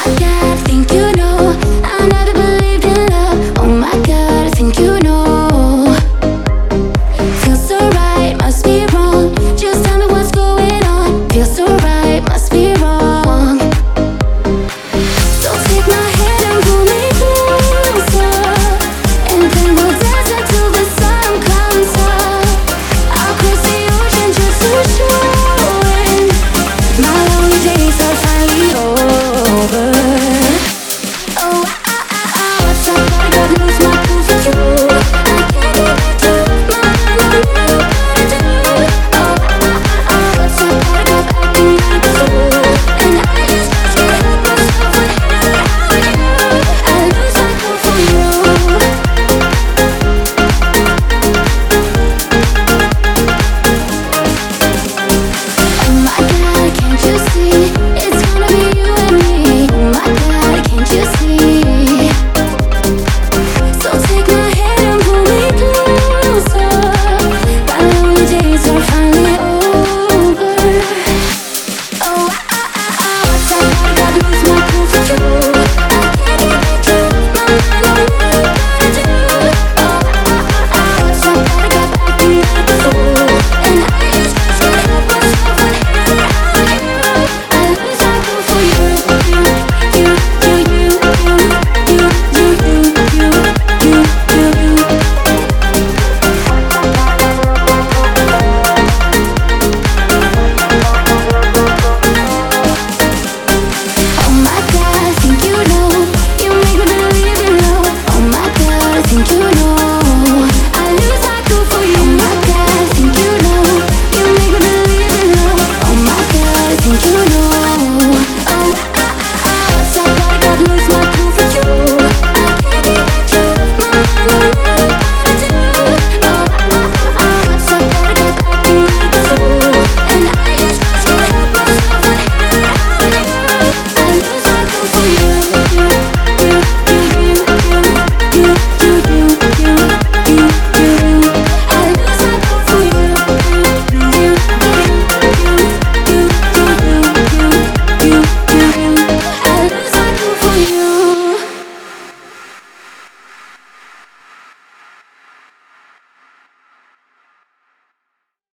I think you know